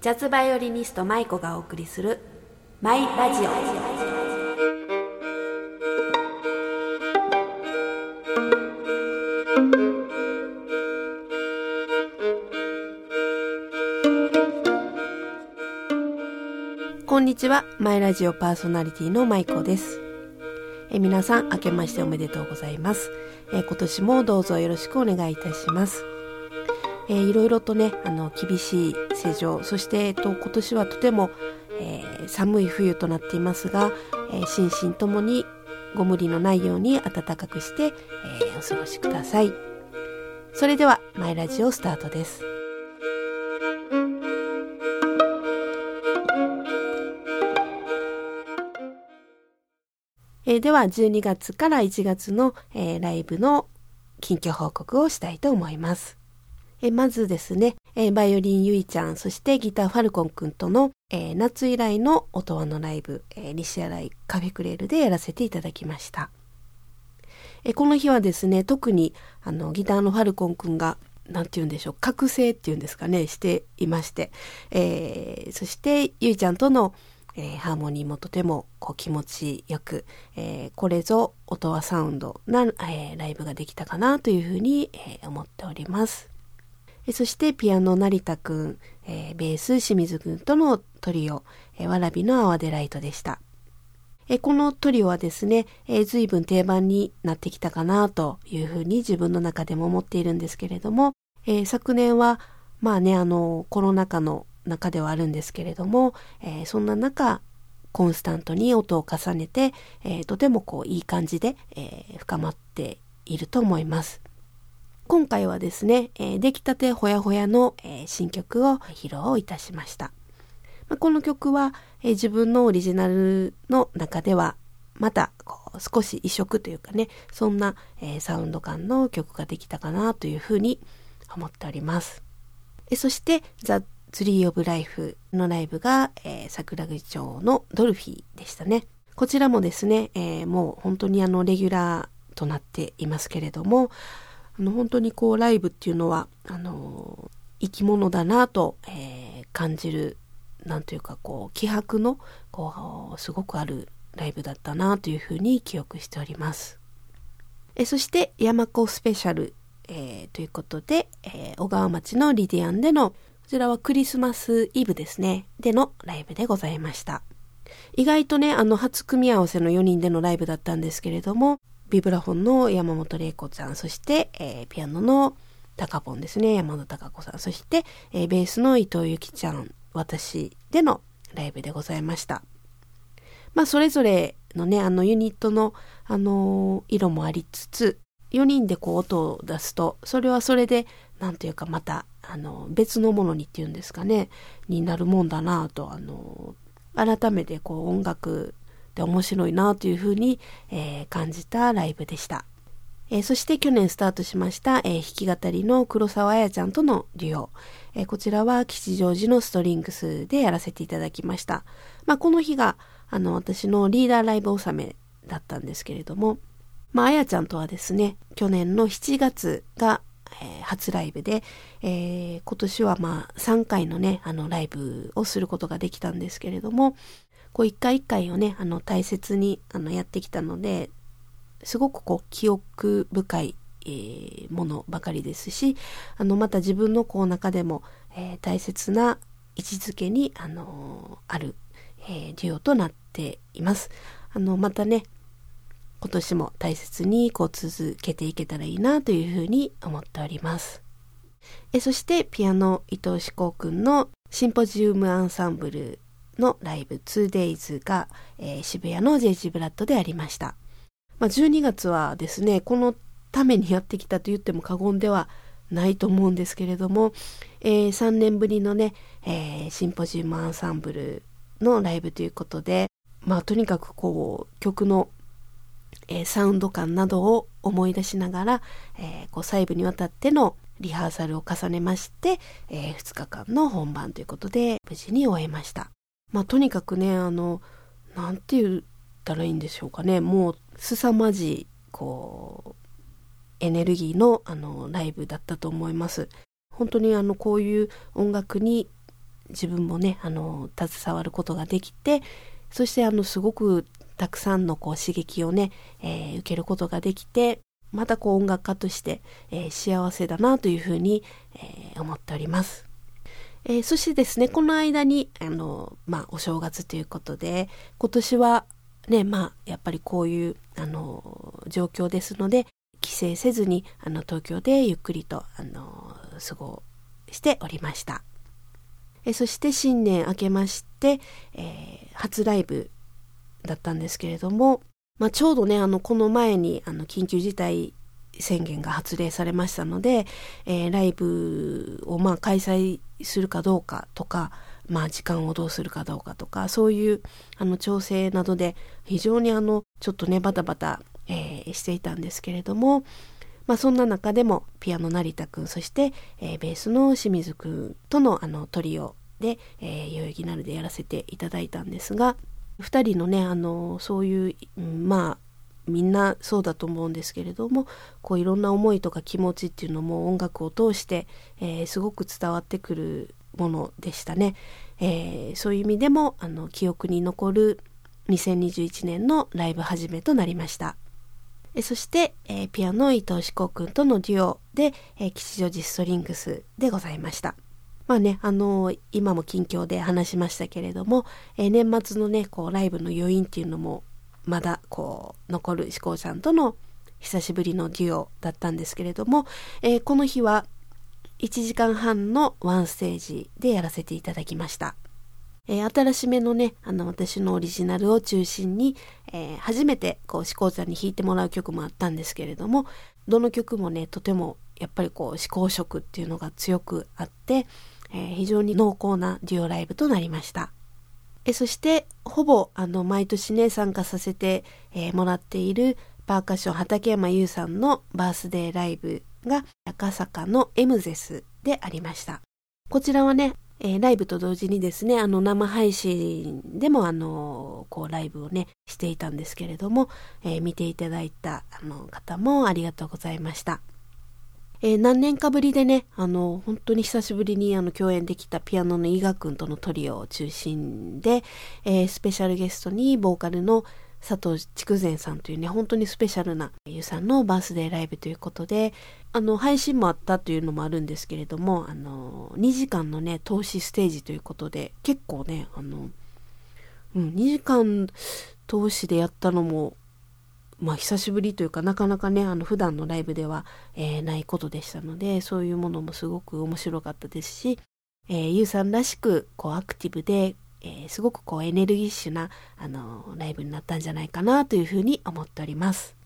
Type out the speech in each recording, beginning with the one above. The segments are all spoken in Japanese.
ジャズバイオリニスト舞子がお送りするマイラジオ。こんにちは。マイラジオパーソナリティの舞子です。え皆さん明けましておめでとうございます。え今年もどうぞよろしくお願いいたします。えーいろいろとねあの厳しい世情そして、えっと、今年はとても、えー寒い冬となっていますが、えー心身ともにご無理のないように暖かくして、えーお過ごしくださいそれではマイラジオスタートですえーでは12月から1月の、えーライブの近況報告をしたいと思います。えまずですね、えバイオリンゆいちゃん、そしてギターファルコンくんとの、えー夏以来の音羽のライブ、えー西新井カフェクレールでやらせていただきました。えこの日はですね、特にあのギターのファルコンくんが、なんて言うんでしょう、覚醒っていうんですかね、していまして、えーそしてゆいちゃんとの、えーハーモニーもとてもこう気持ちよく、えーこれぞ音羽サウンドな、えーライブができたかなというふうに、えー思っております。そしてピアノ成田くん、えーベース清水くんとのトリオ、えーわらびの泡でライトでした。えこのトリオはですね、えー随分定番になってきたかなというふうに自分の中でも思っているんですけれども、えー昨年はまあね、あの、コロナ禍の中ではあるんですけれども、えーそんな中、コンスタントに音を重ねて、えーとてもこういい感じで、えー深まっていると思います。今回はですね、えー出来たてほやほやの、えー新曲を披露いたしました。まあこの曲は、えー自分のオリジナルの中ではまたこう少し異色というかねそんな、えーサウンド感の曲ができたかなというふうに思っております。えそして「ザ・ツリー・オブ・ライフ」のライブが、えー桜口町のドルフィーでしたね。こちらもですね、えーもう本当にあのレギュラーとなっていますけれどもあの本当にこうライブっていうのはあの生き物だなと、えー感じるなんというかこう気迫のこうすごくあるライブだったなというふうに記憶しております。えそして山子スペシャル、えーということで、えー小川町のリディアンでのこちらはクリスマスイブですねでのライブでございました意外とねあの初組み合わせの4人でのライブだったんですけれどもビブラフォンの山本玲子ちゃんそして、えーピアノのタカポンですね。山田孝子さん。そして、えーベースの伊藤由紀ちゃん私でのライブでございました。まあそれぞれのねあのユニットのあのー色もありつつ4人でこう音を出すとそれはそれでなんというかまたあの別のものにっていうんですかねになるもんだなぁとあの改めてこう音楽って面白いなというふうに、えー感じたライブでした。えーそして去年スタートしました、えー弾き語りの黒沢彩ちゃんとのデュオ。えーこちらは吉祥寺のストリングスでやらせていただきました。まあ、この日が、あの、私のリーダーライブ納めだったんですけれども、まあ、あやちゃんとはですね、去年の7月が、初ライブで、えー今年はまあ3回のね、あのライブをすることができたんですけれども、こう一回一回をね、あの大切にあのやってきたので、すごくこう記憶深い、えーものばかりですし、あのまた自分のこう中でも、えー大切な位置づけに、あのーある、えーデュオとなっています。あのまたね、今年も大切にこう続けていけたらいいなというふうに思っております。えそしてピアノ伊藤志功くんのシンポジウムアンサンブルのライブ 2days が、えー渋谷の JG ブラッドでありました。まあ、12月はですね、このためにやってきたと言っても過言ではないと思うんですけれども、えー3年ぶりのね、えーシンポジウムアンサンブルのライブということで、まあとにかくこう曲のえーサウンド感などを思い出しながら、えーこう細部にわたってのリハーサルを重ねまして、え2日間の本番ということで無事に終えました。まあとにかくねあのなんて言ったらいいんでしょうかねもう凄まじいこうエネルギーのあのライブだったと思います。本当にあのこういう音楽に自分もね、あの、携わることができて、そしてあの、すごくたくさんのこう刺激をね、えー、受けることができて、またこう音楽家として、えー、幸せだなというふうに、えー、思っております。えー、そしてですね、この間に、あの、まあ、お正月ということで、今年はね、まあ、やっぱりこういう、あの、状況ですので、帰省せずに、あの、東京でゆっくりと、あの、過ごしておりました。えそして新年明けまして、えー、初ライブだったんですけれども、まあ、ちょうどね、あの、この前に、あの、緊急事態宣言が発令されましたので、えー、ライブをまあ開催するかどうかとか、まあ時間をどうするかどうかとか、そういうあの調整などで非常にあのちょっとねバタバタ、えー、していたんですけれども、まあそんな中でもピアノ成田くん、そして、えー、ベースの清水くんとのあのトリオで、えー、代々木なるでやらせていただいたんですが、二人のね、あの、そういう、まあ、みんなそうだと思うんですけれどもこういろんな思いとか気持ちっていうのも音楽を通して、えー、すごく伝わってくるものでしたね、えー、そういう意味でもあの記憶に残る2021年のライブ始めとなりました。えそして、えー、ピアノ伊藤志功君とのデュオで、え、吉祥寺ストリングスでございました。まあね、あのー、今も近況で話しましたけれども、えー、年末のね、こう、ライブの余韻っていうのもまだこう残る志功さんとの久しぶりのデュオだったんですけれども、えー、この日は1時間半のワンステージでやらせていただきました。えー、新しめのね、あの私のオリジナルを中心に、えー、初めてこう志功さんに弾いてもらう曲もあったんですけれども、どの曲もね、とてもやっぱりこう思考色っていうのが強くあって、え、非常に濃厚なデュオライブとなりました。えそしてほぼあの毎年ね参加させて、えー、もらっているパーカッション畠山優さんのバースデーライブが赤坂のエムゼスでありました。こちらはね、えー、ライブと同時にですね、あの生配信でもあのこうライブをねしていたんですけれども、えー、見ていただいたあの方もありがとうございました。えー、何年かぶりでね、あの、本当に久しぶりにあの共演できたピアノの伊賀くんとのトリオを中心で、えー、スペシャルゲストにボーカルの佐藤筑前さんというね、本当にスペシャルなゆうさんのバースデーライブということで、あの、配信もあったというのもあるんですけれども、あの、2時間のね、投資ステージということで、結構ね、あの、うん、2時間投資でやったのもまあ久しぶりというかなかなかねあの普段のライブでは、えー、ないことでしたのでそういうものもすごく面白かったですし、えー、ゆうさんらしくこうアクティブで、えー、すごくこうエネルギッシュなあのライブになったんじゃないかなというふうに思っております。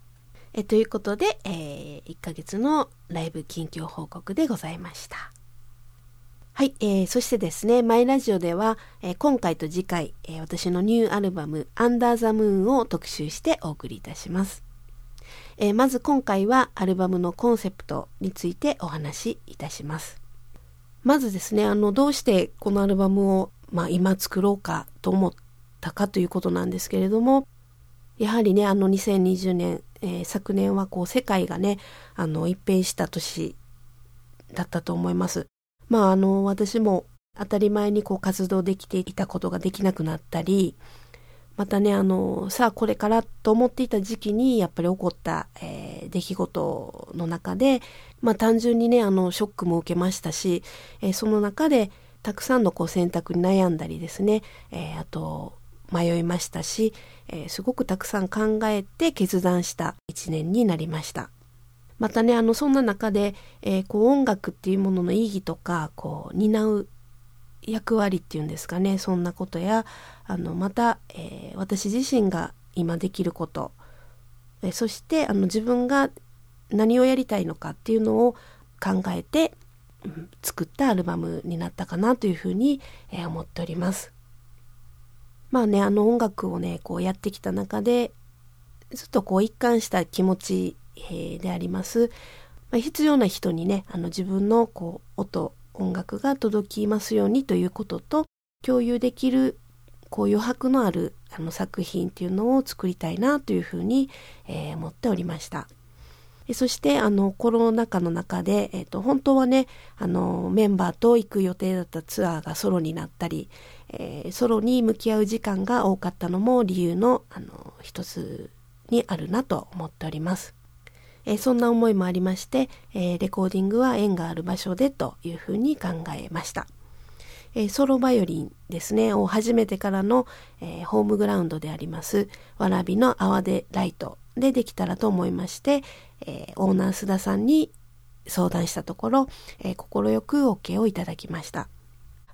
えということで、え、1ヶ月のライブ近況報告でございました。はい、えー、そしてですね、マイラジオでは、えー、今回と次回、えー、私のニューアルバム、アンダーザムーンを特集してお送りいたします。えー、まず今回はアルバムのコンセプトについてお話しいたします。まずですね、あの、どうしてこのアルバムを、まあ、今作ろうかと思ったかということなんですけれども、やはりね、あの2020年、えー、昨年はこう世界がね、あの一変した年だったと思います。まああの私も当たり前にこう活動できていたことができなくなったりまたねあのさあこれからと思っていた時期にやっぱり起こった、えー、出来事の中でまあ単純にねあのショックも受けましたし、えー、その中でたくさんのこう選択に悩んだりですね、えー、あと迷いましたし、えすごくたくさん考えて決断した一年になりました。またね、あの、そんな中で、えー、こう、音楽っていうものの意義とか、こう、担う役割っていうんですかね、そんなことや、あの、また、えー、私自身が今できること、えー、そして、あの、自分が何をやりたいのかっていうのを考えて、うん、作ったアルバムになったかなというふうに、え思っております。まあね、あの音楽をね、こうやってきた中で、ずっとこう一貫した気持ちえであります。ま、必要な人にね、あの自分のこう音、音楽が届きますようにということと、共有できるこう余白のあるあの作品っていうのを作りたいなというふうに、えー、思っておりました。そしてあのコロナ禍の中で、えーと、本当はねあのメンバーと行く予定だったツアーがソロになったり、えー、ソロに向き合う時間が多かったのも理由のあの一つにあるなと思っております。え、そんな思いもありまして、え、レコーディングは縁がある場所でというふうに考えました。え、ソロバイオリンですね、を始めてからの、えホームグラウンドであります、わらびの泡でライトでできたらと思いまして、えオーナー須田さんに相談したところ、え快く OK をいただきました。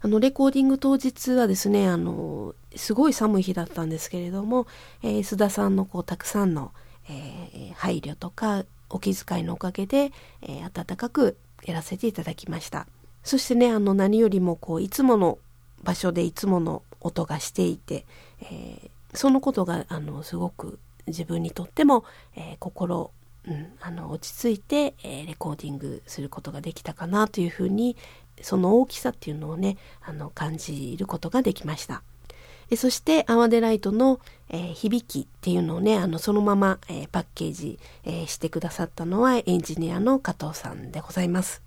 あの、レコーディング当日はですね、あの、すごい寒い日だったんですけれども、えー、須田さんのこう、たくさんの、えー、配慮とか、お気遣いのおかげで、えー、温かくやらせていただきました。そしてね、あの、何よりもこう、いつもの場所でいつもの音がしていて、えー、そのことが、あの、すごく自分にとっても、えー、心、うん、あの、落ち着いて、えー、レコーディングすることができたかなというふうに、その大きさっていうのをね、あの、感じることができました。そして、アワデライトの、えー、響きっていうのをね、あの、そのまま、えー、パッケージ、え、してくださったのはエンジニアの加藤さんでございます。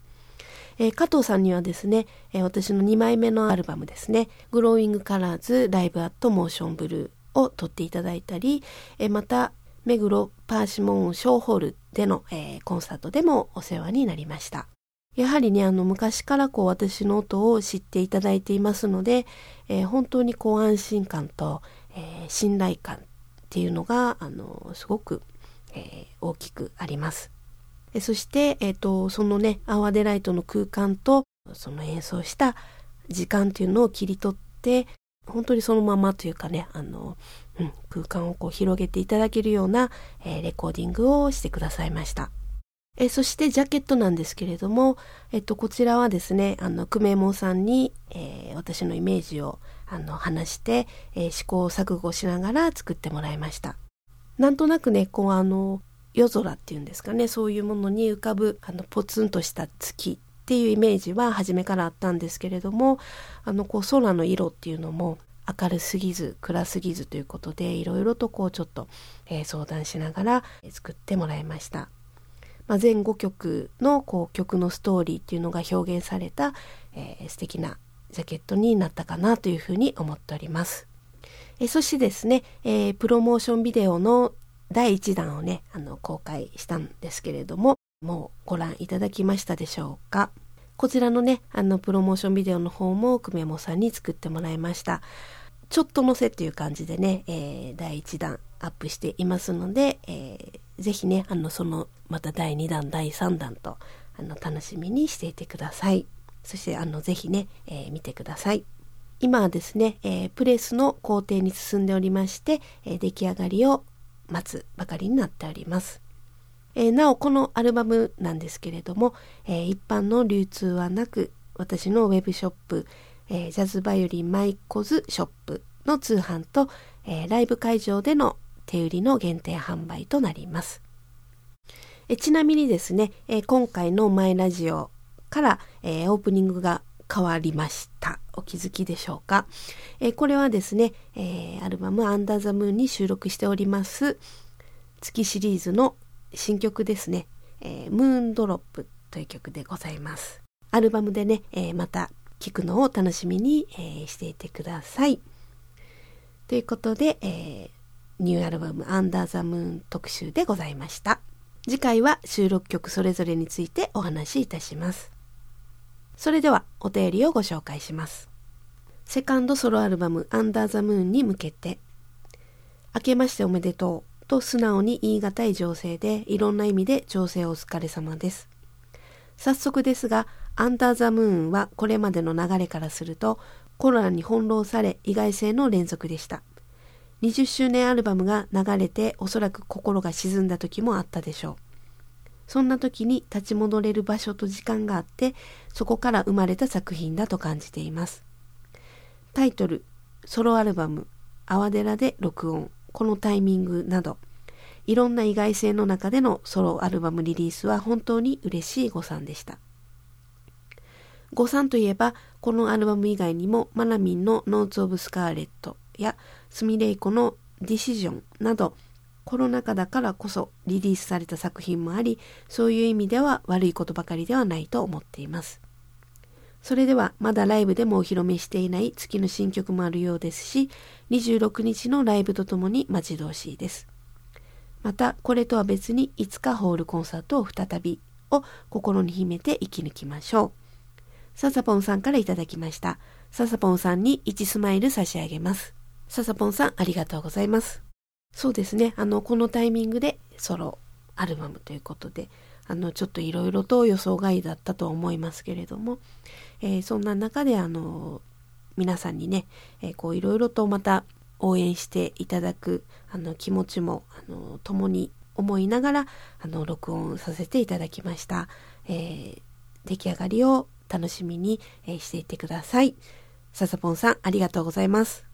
え、加藤さんにはですね、え、私の2枚目のアルバムですね、グローイングカラーズライブアットモーションブルーを撮っていただいたり、え、また、目黒パーシモンショーホールでの、えコンサートでもお世話になりました。やはりね、あの、昔からこう、私の音を知っていただいていますので、え本当にこう、安心感と、え信頼感っていうのが、あの、すごく、え大きくあります。えそして、え、ー、と、そのね、アワデライトの空間と、その演奏した時間っていうのを切り取って、本当にそのままというかね、あの、うん、空間をこう広げていただけるような、えー、レコーディングをしてくださいました。え、そしてジャケットなんですけれども、えっと、こちらはですね、あの、久米門さんに、えー、私のイメージを、あの、話して、え試行錯誤しながら作ってもらいました。なんとなくね、こう、あの、夜空っていうんですかねそういうものに浮かぶあのポツンとした月っていうイメージは初めからあったんですけれどもあのこう空の色っていうのも明るすぎず暗すぎずということでいろいろとこうちょっと、えー、相談しながら作ってもらいました。まあ、全5曲のこう曲のストーリーっていうのが表現された、えー、素敵なジャケットになったかなというふうに思っております。えそしてですね、えー、プロモーションビデオの第1弾をね、あの、公開したんですけれども、もうご覧いただきましたでしょうか。こちらのね、あの、プロモーションビデオの方も、久米もさんに作ってもらいました。ちょっと載せっていう感じでね、えー、第1弾アップしていますので、えー、ぜひね、あの、その、また第2弾、第3弾と、あの、楽しみにしていてください。そして、あの、ぜひね、えー、見てください。今はですね、えー、プレスの工程に進んでおりまして、えー、出来上がりを待つばかりになっております。えー、なおこのアルバムなんですけれども、えー、一般の流通はなく私のウェブショップ、えー、ジャズバイオリンマイコズショップの通販と、えライブ会場での手売りの限定販売となります。えちなみにですね、え今回のマイラジオから、えオープニングが変わりました。お気づきでしょうか？え、これはですね、え、アルバムアンダーザムーンに収録しております月シリーズの新曲ですね、えー、ムーンドロップという曲でございます。アルバムでね、え、また聴くのを楽しみに、え、していてください。ということで、えー、ニューアルバムアンダーザムーン特集でございました。次回は収録曲それぞれについてお話しいたします。それではお便りをご紹介します。セカンドソロアルバムアンダーザムーンに向けて、明けましておめでとうと素直に言い難い情勢でいろんな意味で情勢お疲れ様です。早速ですが、アンダーザムーンはこれまでの流れからするとコロナに翻弄され意外性の連続でした。20周年アルバムが流れておそらく心が沈んだ時もあったでしょう。そんな時に立ち戻れる場所と時間があって、そこから生まれた作品だと感じています。タイトル、ソロアルバム、アワデラで録音、このタイミングなど、いろんな意外性の中でのソロアルバムリリースは本当に嬉しい誤算でした。誤算といえば、このアルバム以外にも、マナミンのノーツ・オブ・スカーレットや、スミレイコのディシジョンなど、コロナ禍だからこそリリースされた作品もあり、そういう意味では悪いことばかりではないと思っています。それではまだライブでもお披露目していない月の新曲もあるようですし、26日のライブとともに待ち遠しいです。また、これとは別にいつかホールコンサートを再びを心に秘めて生き抜きましょう。ササポンさんからいただきました。ササポンさんに1スマイル差し上げます。ササポンさんありがとうございます。そうですね。あの、このタイミングでソロアルバムということで、あの、ちょっといろいろと予想外だったと思いますけれども、えー、そんな中であの皆さんにね、えー、こういろいろとまた応援していただくあの気持ちもあの共に思いながらあの録音させていただきました、えー、出来上がりを楽しみに、えしていってくださいささぽんさんありがとうございます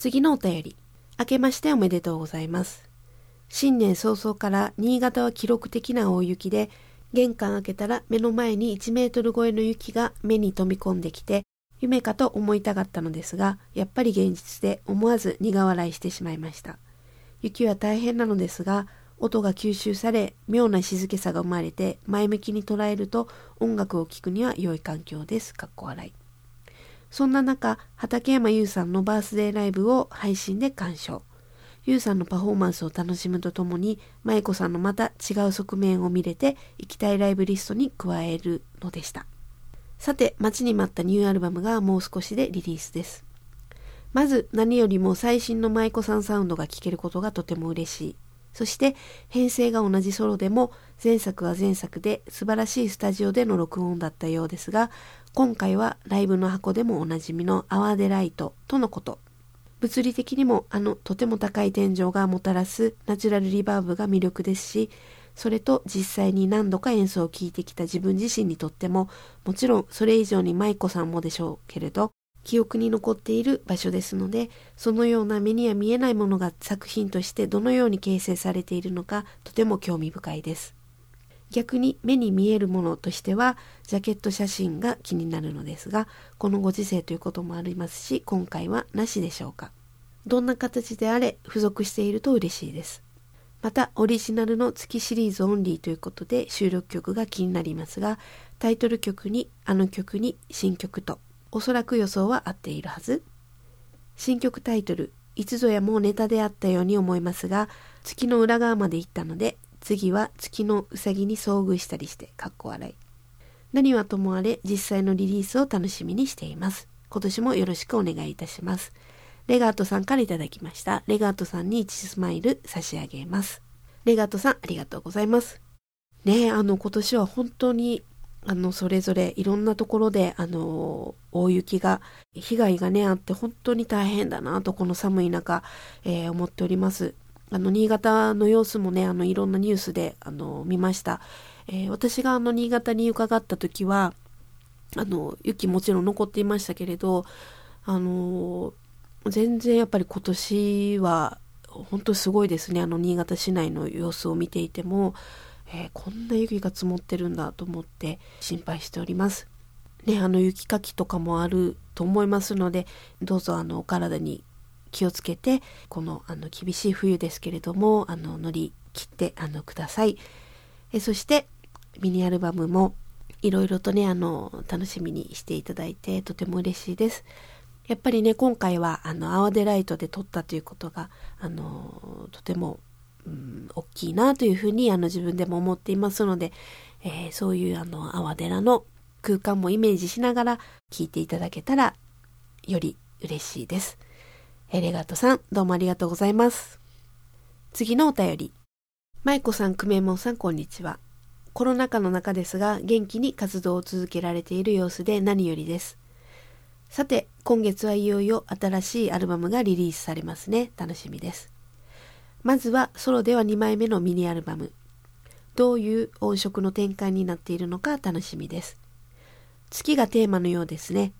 次のお便り明けましておめでとうございます新年早々から新潟は記録的な大雪で玄関開けたら目の前に1メートル超えの雪が目に飛び込んできて、夢かと思いたかったのですが、やっぱり現実で思わず苦笑いしてしまいました。雪は大変なのですが、音が吸収され、妙な静けさが生まれて、前向きに捉えると音楽を聴くには良い環境です。かっこ笑い。そんな中、畠山優さんのバースデーライブを配信で鑑賞。ゆうさんのパフォーマンスを楽しむとともに、舞子さんのまた違う側面を見れて、行きたいライブリストに加えるのでした。さて、待ちに待ったニューアルバムがもう少しでリリースです。まず、何よりも最新の舞子さんサウンドが聴けることがとても嬉しい。そして、編成が同じソロでも、前作は前作で素晴らしいスタジオでの録音だったようですが、今回はライブの箱でもおなじみのアワーデライトとのこと。物理的にもあのとても高い天井がもたらすナチュラルリバーブが魅力ですし、それと実際に何度か演奏を聴いてきた自分自身にとっても、もちろんそれ以上に舞子さんもでしょうけれど、記憶に残っている場所ですので、そのような目には見えないものが作品としてどのように形成されているのか、とても興味深いです。逆に目に見えるものとしてはジャケット写真が気になるのですがこのご時世ということもありますし今回はなしでしょうかどんな形であれ付属していると嬉しいですまたオリジナルの月シリーズオンリーということで収録曲が気になりますがタイトル曲にあの曲に新曲とおそらく予想は合っているはず新曲タイトルいつぞやもうネタであったように思いますが月の裏側まで行ったので次は月のうさぎに遭遇したりして、かっこ笑い。何はともあれ、実際のリリースを楽しみにしています。今年もよろしくお願いいたします。レガートさんからいただきました。レガートさんに1スマイル差し上げます。レガートさん、ありがとうございます。ねえ、あの、今年は本当に、あの、それぞれいろんなところで、あの、大雪が、被害がね、あって本当に大変だなと、この寒い中、えー、思っております。あの、新潟の様子もね、あの、いろんなニュースで、あの、見ました。えー、私があの、新潟に伺った時は、あの、雪もちろん残っていましたけれど、あの、全然やっぱり今年は、本当すごいですね。あの、新潟市内の様子を見ていても、えー、こんな雪が積もってるんだと思って心配しております。ね、あの雪かきとかもあると思いますので、どうぞあのお体に気をつけて、このあの厳しい冬ですけれども、あの乗り切ってあのください。えそしてミニアルバムもいろいろとね、あの楽しみにしていただいてとても嬉しいです。やっぱりね、今回はあのアワデライトで撮ったということが、あのとても、うん、大きいなというふうにあの自分でも思っていますので、えー、そういうあのアワデラの空間もイメージしながら聴いていただけたらより嬉しいです。エレガトさん、どうもありがとうございます。次のお便り。舞子さん、久米門さん、こんにちは。コロナ禍の中ですが、元気に活動を続けられている様子で何よりです。さて、今月はいよいよ新しいアルバムがリリースされますね。楽しみです。まずはソロでは2枚目のミニアルバム。どういう音色の展開になっているのか楽しみです。月がテーマのようですね。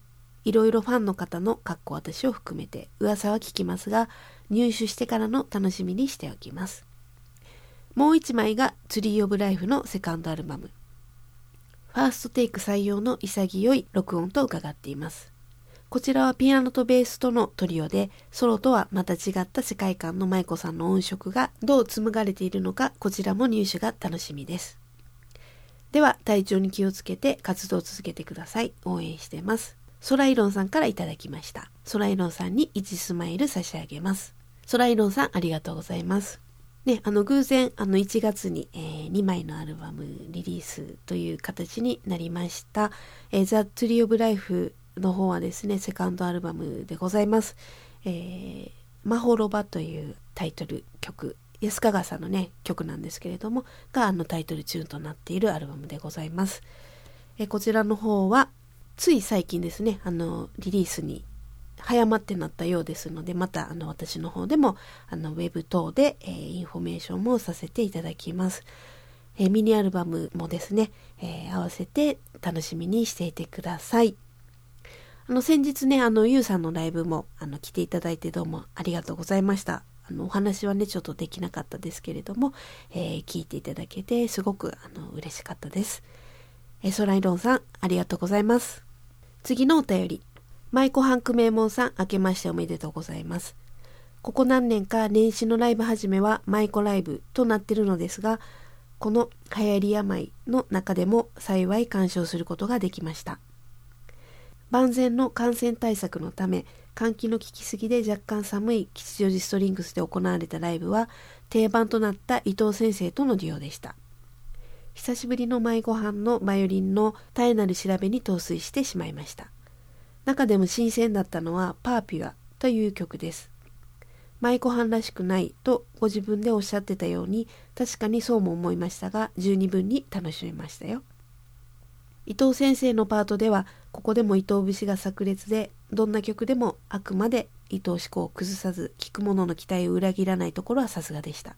いろいろファンの方のかっこ私を含めて噂は聞きますが、入手してからの楽しみにしておきます。もう一枚がツリーオブライフのセカンドアルバム。ファーストテイク採用の潔い録音と伺っています。こちらはピアノとベースとのトリオで、ソロとはまた違った世界観の舞子さんの音色がどう紡がれているのか、こちらも入手が楽しみです。では、体調に気をつけて活動を続けてください。応援してます。ソライロンさんからいただきました。ソライロンさんに1スマイル差し上げます。ソライロンさんありがとうございます。ね、あの偶然あの1月に、えー、2枚のアルバムリリースという形になりました。えー、ザ・トゥリー・オブ・ライフの方はですね、セカンドアルバムでございます。えー、マホロバというタイトル曲、安川さんのね、曲なんですけれども、があのタイトルチューンとなっているアルバムでございます。えー、こちらの方は、つい最近ですね、あの、リリースに早まってなったようですので、またあの私の方でもあのウェブ等で、えー、インフォメーションもさせていただきます。え、ミニアルバムもですね、えー、合わせて楽しみにしていてください。あの、先日ね、あの、ゆうさんのライブも、あの、来ていただいてどうもありがとうございました。あの、お話はね、ちょっとできなかったですけれども、えー、聞いていただけて、すごく、あの、嬉しかったです。えー、ソライロンさん、ありがとうございます。次のお便り。舞子ハンク名門さん、明けましておめでとうございます。ここ何年か年始のライブ始めは舞子ライブとなってるのですが、この流行り病の中でも幸い鑑賞することができました。万全の感染対策のため換気の効きすぎで若干寒い吉祥寺ストリングスで行われたライブは定番となった伊藤先生とのデュオでした。久しぶりの舞ご飯のバイオリンの絶えなる調べに陶酔してしまいました。中でも新鮮だったのはパーピュアという曲です。舞妓飯らしくないとご自分でおっしゃってたように確かにそうも思いましたが十二分に楽しめましたよ。伊藤先生のパートではここでも伊藤節が炸裂でどんな曲でもあくまで伊藤思考を崩さず聴く者の期待を裏切らないところはさすがでした。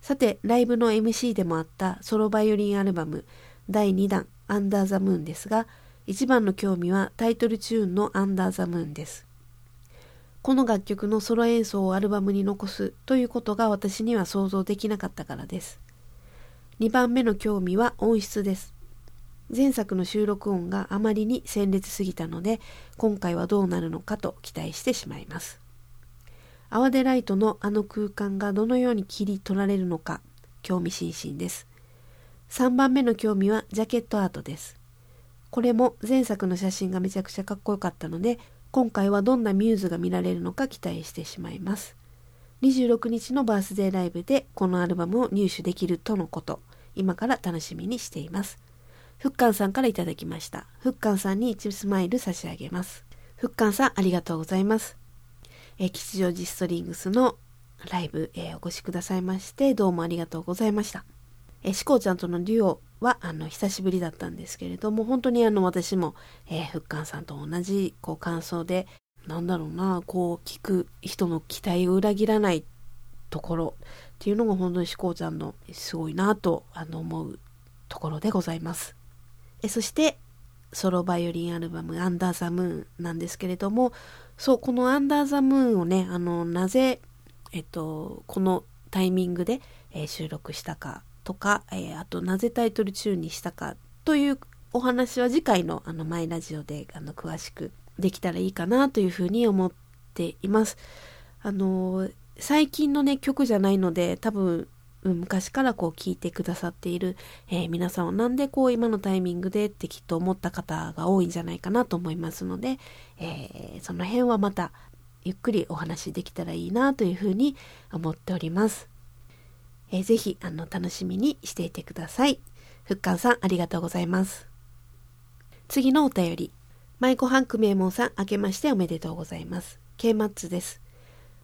さてライブの MC でもあったソロバイオリンアルバム第2弾「アンダー・ザ・ムーン」ですが一番の興味はタイトルチューンの「アンダー・ザ・ムーン」です。この楽曲のソロ演奏をアルバムに残すということが私には想像できなかったからです。2番目の興味は音質です。前作の収録音があまりに鮮烈すぎたので今回はどうなるのかと期待してしまいます。アデライトのあの空間がどのように切り取られるのか興味津々です。3番目の興味はジャケットアートです。これも前作の写真がめちゃくちゃかっこよかったので今回はどんなミューズが見られるのか期待してしまいます。26日のバースデーライブでこのアルバムを入手できるとのこと。今から楽しみにしています。ふっかんさんからいただきました。ふっかんさんに1スマイル差し上げます。ふっかんさんありがとうございます。え、吉祥寺ストリングスのライブ、えー、お越しくださいまして、どうもありがとうございました。えー、しこうちゃんとのデュオは、あの、久しぶりだったんですけれども、本当にあの、私も、えー、ふっかんさんと同じ、こう、感想で、なんだろうな、こう、聞く人の期待を裏切らないところっていうのが本当にしこうちゃんのすごいなと、あの、思うところでございます。えそしてソロバイオリンアルバム「アンダー・ザ・ムーン」なんですけれどもそうこの「アンダー・ザ・ムーン」をねあのなぜ、えっと、このタイミングで、えー、収録したかとか、えー、あとなぜタイトル中にしたかというお話は次回のあのマイラジオであの詳しくできたらいいかなというふうに思っています。あの最近のね曲じゃないので多分昔からこう聞いてくださっている、えー、皆さんはなんでこう今のタイミングでってきっと思った方が多いんじゃないかなと思いますので、えー、その辺はまたゆっくりお話できたらいいなというふうに思っております。えー、ぜひあの楽しみにしていてください。ふっかんさんありがとうございます。次のお便り。舞子ハンク名門さん明けましておめでとうございます。ケイマッツです。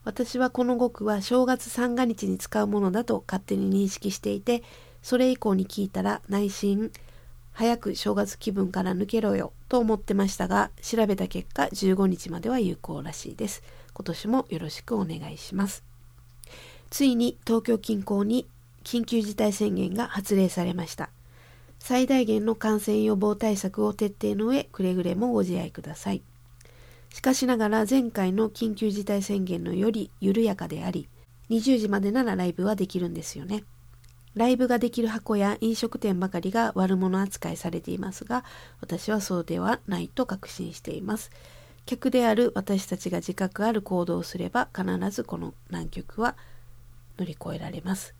私はこの語句は正月三が日に使うものだと勝手に認識していて、それ以降に聞いたら内心、早く正月気分から抜けろよと思ってましたが、調べた結果15日までは有効らしいです。今年もよろしくお願いします。ついに東京近郊に緊急事態宣言が発令されました。最大限の感染予防対策を徹底の上、くれぐれもご自愛ください。しかしながら前回の緊急事態宣言のより緩やかであり、20時までならライブはできるんですよね。ライブができる箱や飲食店ばかりが悪者扱いされていますが、私はそうではないと確信しています。客である私たちが自覚ある行動をすれば必ずこの難局は乗り越えられます。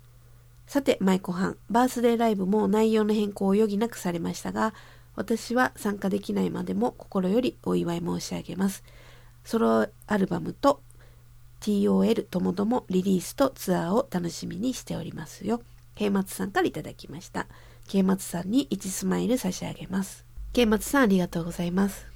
さて、舞妓班、バースデーライブも内容の変更を余儀なくされましたが、私は参加できないまでも心よりお祝い申し上げます。ソロアルバムと TOL ともどもリリースとツアーを楽しみにしておりますよ。ケイマツさんからいただきました。ケイマツさんに1スマイル差し上げます。ケイマツさんありがとうございます。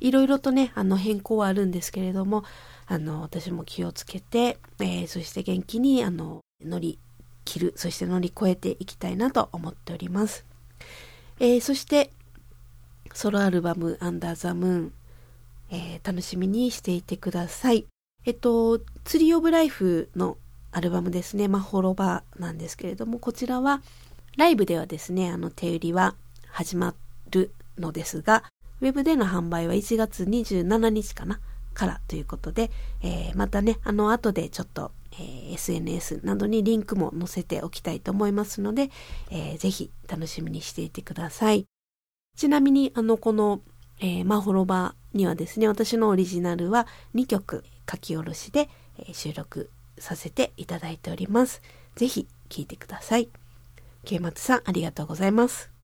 いろいろとね、あの変更はあるんですけれども、あの、私も気をつけて、えー、そして元気に、あの、乗り切る、そして乗り越えていきたいなと思っております。えー、そして、ソロアルバム、アンダーザムーン、えー、楽しみにしていてください。えっと、ツリーオブライフのアルバムですね、マホロバーなんですけれども、こちらは、ライブではですね、あの、手売りは始まるのですが、ウェブでの販売は1月27日かな？からということで、えー、またね、あの後でちょっと、え、SNS などにリンクも載せておきたいと思いますので、えー、ぜひ楽しみにしていてください。ちなみに、あの、この、えー、マホロバにはですね、私のオリジナルは2曲書き下ろしで、え、収録させていただいております。ぜひ聴いてください。ケイマツさん、ありがとうございます。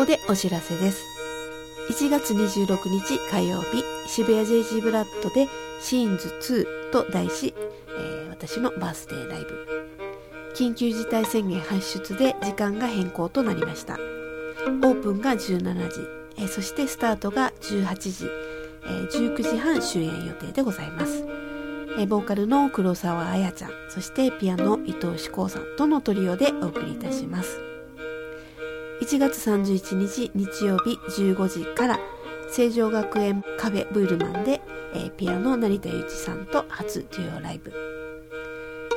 こでお知らせです。1月26日火曜日、渋谷 JG ブラッドでシーンズ2と題し、えー、私のバースデーライブ。緊急事態宣言発出で時間が変更となりました。オープンが17時、えー、そしてスタートが18時、えー、19時半終演予定でございます。えー、ボーカルの黒沢彩ちゃん、そしてピアノ伊藤志功さんとのトリオでお送りいたします。1月31日日曜日15時から成城学園カフェブールマンで、えー、ピアノ成田祐一さんと初デュオライブ、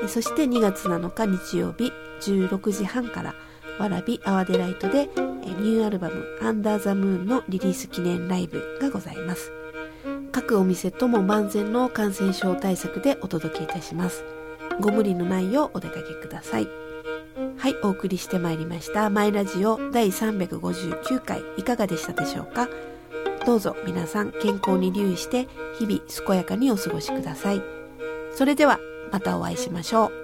え、そして2月7日日曜日16時半からわらびアワデライトで、え、ニューアルバムアンダーザムーンのリリース記念ライブがございます。各お店とも万全の感染症対策でお届けいたします。ご無理のないようお出かけください。はい、お送りしてまいりました。マイラジオ第359回いかがでしたでしょうか？どうぞ皆さん健康に留意して日々健やかにお過ごしください。それではまたお会いしましょう。